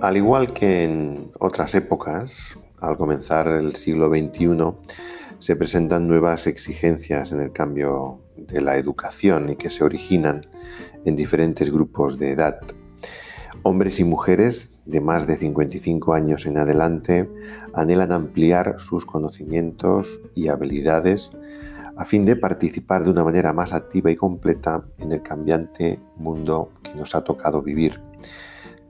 Al igual que en otras épocas, al comenzar el siglo XXI, se presentan nuevas exigencias en el cambio de la educación y que se originan en diferentes grupos de edad. Hombres y mujeres de más de 55 años en adelante anhelan ampliar sus conocimientos y habilidades a fin de participar de una manera más activa y completa en el cambiante mundo que nos ha tocado vivir.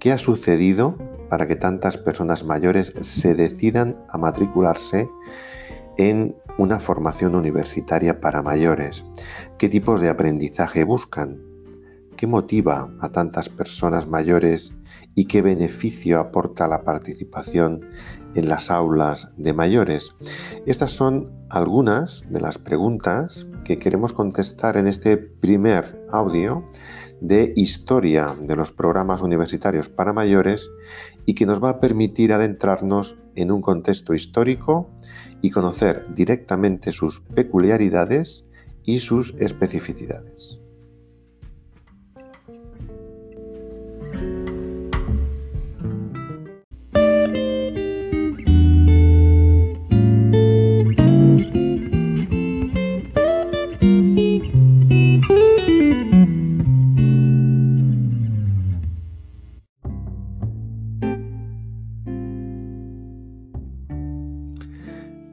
¿Qué ha sucedido para que tantas personas mayores se decidan a matricularse en una formación universitaria para mayores? ¿Qué tipos de aprendizaje buscan? ¿Qué motiva a tantas personas mayores y qué beneficio aporta la participación en las aulas de mayores? Estas son algunas de las preguntas que queremos contestar en este primer audio de historia de los programas universitarios para mayores y que nos va a permitir adentrarnos en un contexto histórico y conocer directamente sus peculiaridades y sus especificidades.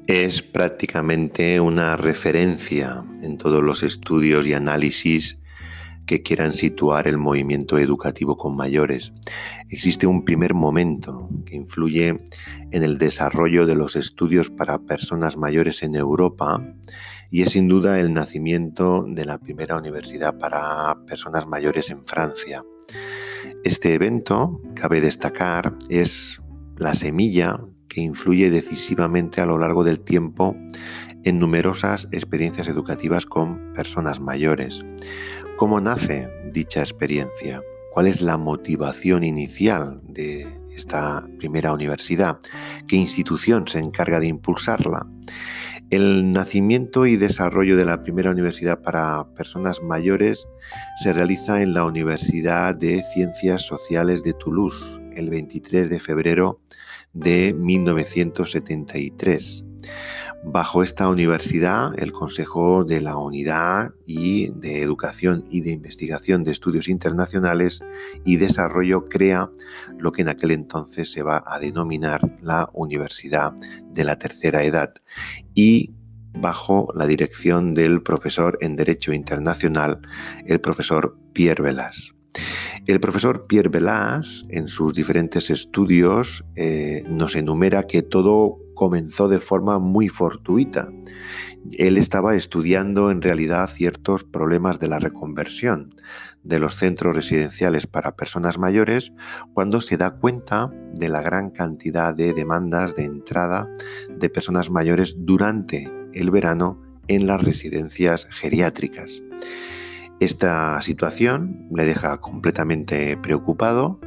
Es prácticamente una referencia en todos los estudios y análisis que quieran situar el movimiento educativo con mayores. Existe un primer momento que influye en el desarrollo de los estudios para personas mayores en Europa y es sin duda el nacimiento de la primera universidad para personas mayores en Francia. Este evento, cabe destacar, es la semilla influye decisivamente a lo largo del tiempo en numerosas experiencias educativas con personas mayores. ¿Cómo nace dicha experiencia? ¿Cuál es la motivación inicial de esta primera universidad? ¿Qué institución se encarga de impulsarla? El nacimiento y desarrollo de la primera universidad para personas mayores se realiza en la Universidad de Ciencias Sociales de Toulouse el 23 de febrero de 1973. Bajo esta universidad, el Consejo de la Unidad y de Educación y de Investigación de Estudios Internacionales y Desarrollo crea lo que en aquel entonces se va a denominar la Universidad de la Tercera Edad y bajo la dirección del profesor en Derecho Internacional, el profesor Pierre Velas. El profesor Pierre Velas, en sus diferentes estudios, eh, nos enumera que todo comenzó de forma muy fortuita. Él estaba estudiando en realidad ciertos problemas de la reconversión de los centros residenciales para personas mayores cuando se da cuenta de la gran cantidad de demandas de entrada de personas mayores durante el verano en las residencias geriátricas. Esta situación le deja completamente preocupado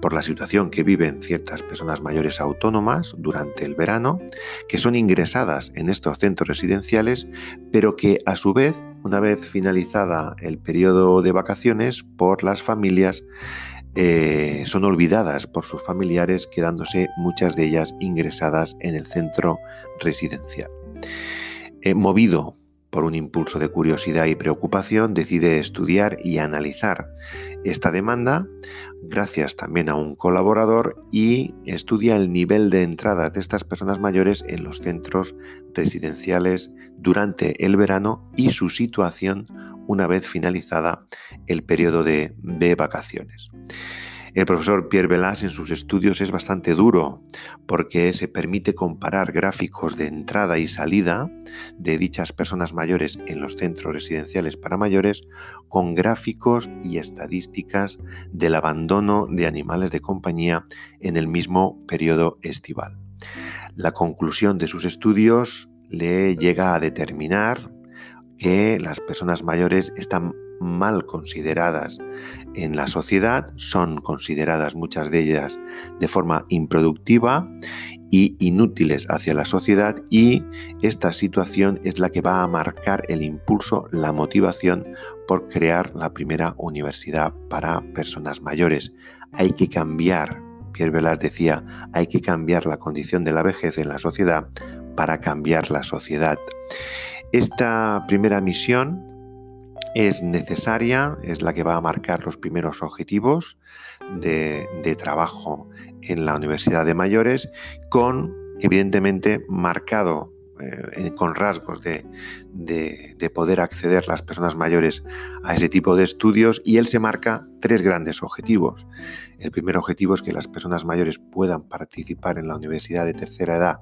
por la situación que viven ciertas personas mayores autónomas durante el verano, que son ingresadas en estos centros residenciales, pero que a su vez, una vez finalizada el periodo de vacaciones, por las familias eh, son olvidadas por sus familiares, quedándose muchas de ellas ingresadas en el centro residencial. Eh, movido por un impulso de curiosidad y preocupación, decide estudiar y analizar esta demanda gracias también a un colaborador y estudia el nivel de entrada de estas personas mayores en los centros residenciales durante el verano y su situación una vez finalizada el periodo de, de vacaciones. El profesor Pierre Velas en sus estudios es bastante duro porque se permite comparar gráficos de entrada y salida de dichas personas mayores en los centros residenciales para mayores con gráficos y estadísticas del abandono de animales de compañía en el mismo periodo estival. La conclusión de sus estudios le llega a determinar que las personas mayores están mal consideradas en la sociedad, son consideradas muchas de ellas de forma improductiva y inútiles hacia la sociedad y esta situación es la que va a marcar el impulso, la motivación por crear la primera universidad para personas mayores. Hay que cambiar Pierre Velas decía, hay que cambiar la condición de la vejez en la sociedad para cambiar la sociedad. Esta primera misión es necesaria, es la que va a marcar los primeros objetivos de, trabajo en la Universidad de Mayores, con evidentemente marcado eh, con rasgos de, de, poder acceder las personas mayores a ese tipo de estudios y él se marca tres grandes objetivos. El primer objetivo es que las personas mayores puedan participar en la universidad de tercera edad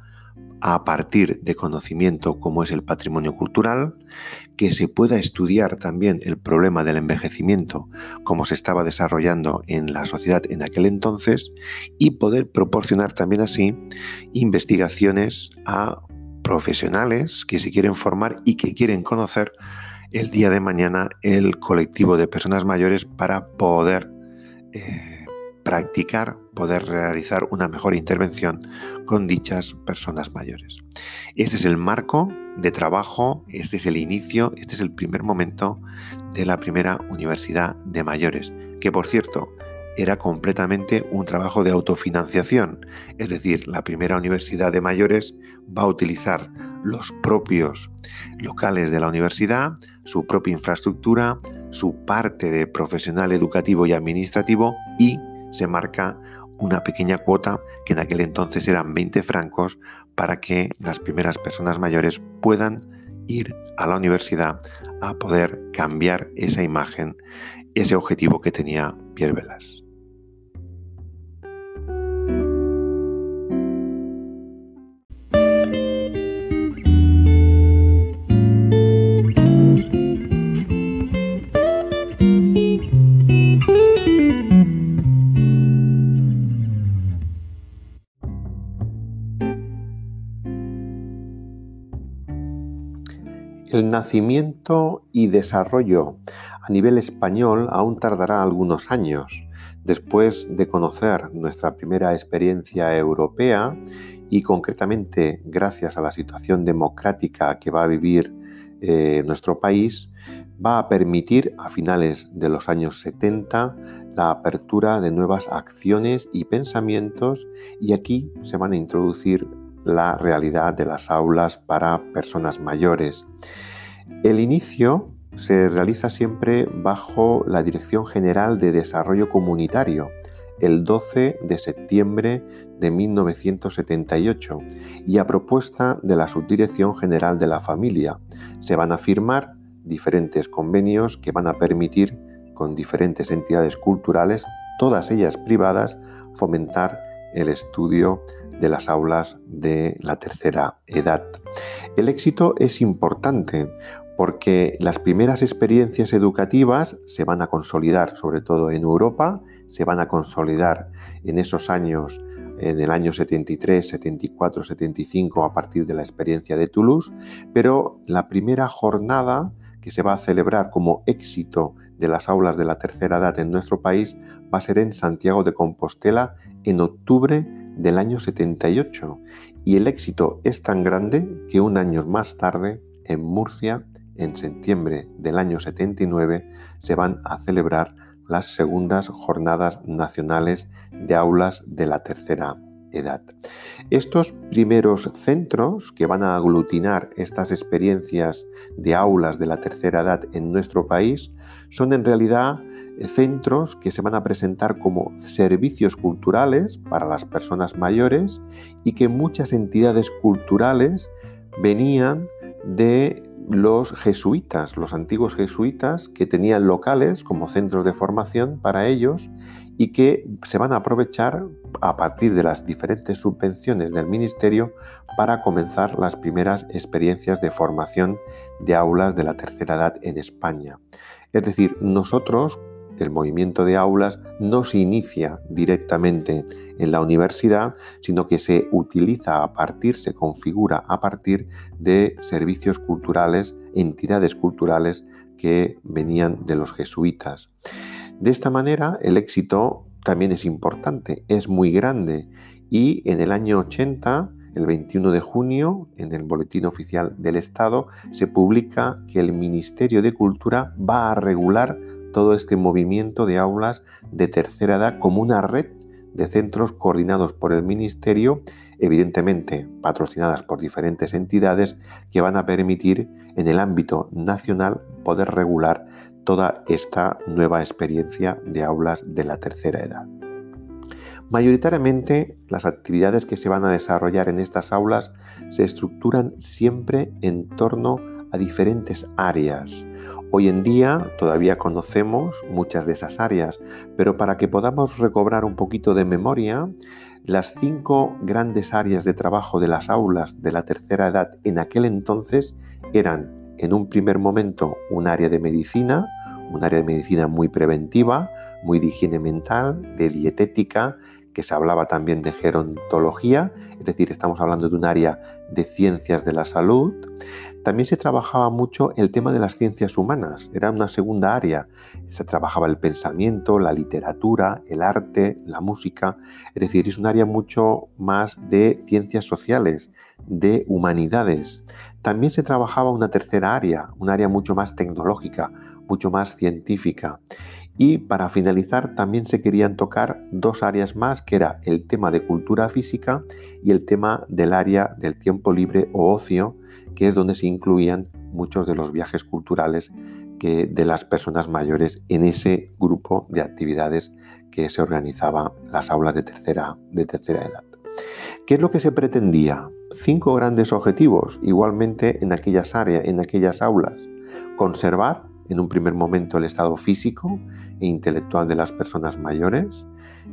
a partir de conocimiento como es el patrimonio cultural, que se pueda estudiar también el problema del envejecimiento como se estaba desarrollando en la sociedad en aquel entonces y poder proporcionar también así investigaciones a profesionales que se quieren formar y que quieren conocer el día de mañana el colectivo de personas mayores para poder eh, practicar, poder realizar una mejor intervención con dichas personas mayores. Este es el marco de trabajo, este es el inicio, este es el primer momento de la primera universidad de mayores, que por cierto era completamente un trabajo de autofinanciación, es decir, la primera universidad de mayores va a utilizar los propios locales de la universidad, su propia infraestructura, su parte de profesional educativo y administrativo y se marca una pequeña cuota que en aquel entonces eran 20 francos para que las primeras personas mayores puedan ir a la universidad a poder cambiar esa imagen, ese objetivo que tenía Pierre Velas. El nacimiento y desarrollo a nivel español aún tardará algunos años. Después de conocer nuestra primera experiencia europea y concretamente gracias a la situación democrática que va a vivir eh, nuestro país, va a permitir a finales de los años 70 la apertura de nuevas acciones y pensamientos y aquí se van a introducir la realidad de las aulas para personas mayores. El inicio se realiza siempre bajo la Dirección General de Desarrollo Comunitario, el 12 de septiembre de 1978 y a propuesta de la Subdirección General de la Familia. Se van a firmar diferentes convenios que van a permitir con diferentes entidades culturales, todas ellas privadas, fomentar el estudio de las aulas de la tercera edad. El éxito es importante porque las primeras experiencias educativas se van a consolidar, sobre todo en Europa, se van a consolidar en esos años, en el año 73, 74, 75, a partir de la experiencia de Toulouse, pero la primera jornada que se va a celebrar como éxito de las aulas de la tercera edad en nuestro país va a ser en Santiago de Compostela en octubre del año 78 y el éxito es tan grande que un año más tarde en Murcia, en septiembre del año 79, se van a celebrar las segundas jornadas nacionales de aulas de la tercera edad. Estos primeros centros que van a aglutinar estas experiencias de aulas de la tercera edad en nuestro país son en realidad centros que se van a presentar como servicios culturales para las personas mayores y que muchas entidades culturales venían de los jesuitas, los antiguos jesuitas que tenían locales como centros de formación para ellos y que se van a aprovechar a partir de las diferentes subvenciones del ministerio para comenzar las primeras experiencias de formación de aulas de la tercera edad en España. Es decir, nosotros el movimiento de aulas no se inicia directamente en la universidad, sino que se utiliza a partir, se configura a partir de servicios culturales, entidades culturales que venían de los jesuitas. De esta manera, el éxito también es importante, es muy grande y en el año 80 el 21 de junio, en el Boletín Oficial del Estado, se publica que el Ministerio de Cultura va a regular todo este movimiento de aulas de tercera edad como una red de centros coordinados por el Ministerio, evidentemente patrocinadas por diferentes entidades, que van a permitir en el ámbito nacional poder regular toda esta nueva experiencia de aulas de la tercera edad. Mayoritariamente las actividades que se van a desarrollar en estas aulas se estructuran siempre en torno a diferentes áreas. Hoy en día todavía conocemos muchas de esas áreas, pero para que podamos recobrar un poquito de memoria, las cinco grandes áreas de trabajo de las aulas de la tercera edad en aquel entonces eran en un primer momento un área de medicina, un área de medicina muy preventiva, muy de higiene mental, de dietética, que se hablaba también de gerontología, es decir, estamos hablando de un área de ciencias de la salud. También se trabajaba mucho el tema de las ciencias humanas, era una segunda área. Se trabajaba el pensamiento, la literatura, el arte, la música, es decir, es un área mucho más de ciencias sociales, de humanidades. También se trabajaba una tercera área, un área mucho más tecnológica, mucho más científica. Y para finalizar también se querían tocar dos áreas más, que era el tema de cultura física y el tema del área del tiempo libre o ocio, que es donde se incluían muchos de los viajes culturales que de las personas mayores en ese grupo de actividades que se organizaba las aulas de tercera, de tercera edad. ¿Qué es lo que se pretendía? Cinco grandes objetivos, igualmente en aquellas áreas, en aquellas aulas. Conservar en un primer momento el estado físico e intelectual de las personas mayores.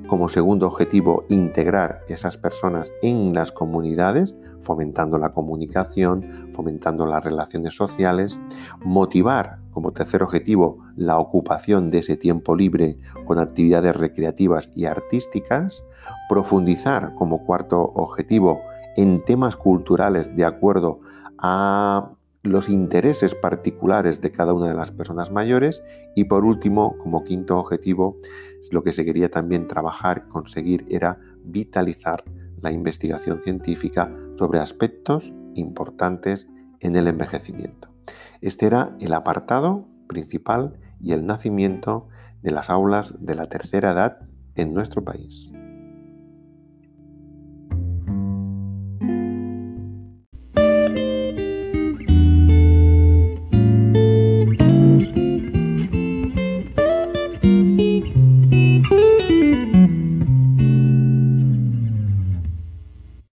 Como segundo objetivo, integrar esas personas en las comunidades, fomentando la comunicación, fomentando las relaciones sociales. Motivar, como tercer objetivo, la ocupación de ese tiempo libre con actividades recreativas y artísticas. Profundizar, como cuarto objetivo, en temas culturales de acuerdo a los intereses particulares de cada una de las personas mayores y por último, como quinto objetivo, lo que se quería también trabajar, conseguir era vitalizar la investigación científica sobre aspectos importantes en el envejecimiento. Este era el apartado principal y el nacimiento de las aulas de la tercera edad en nuestro país.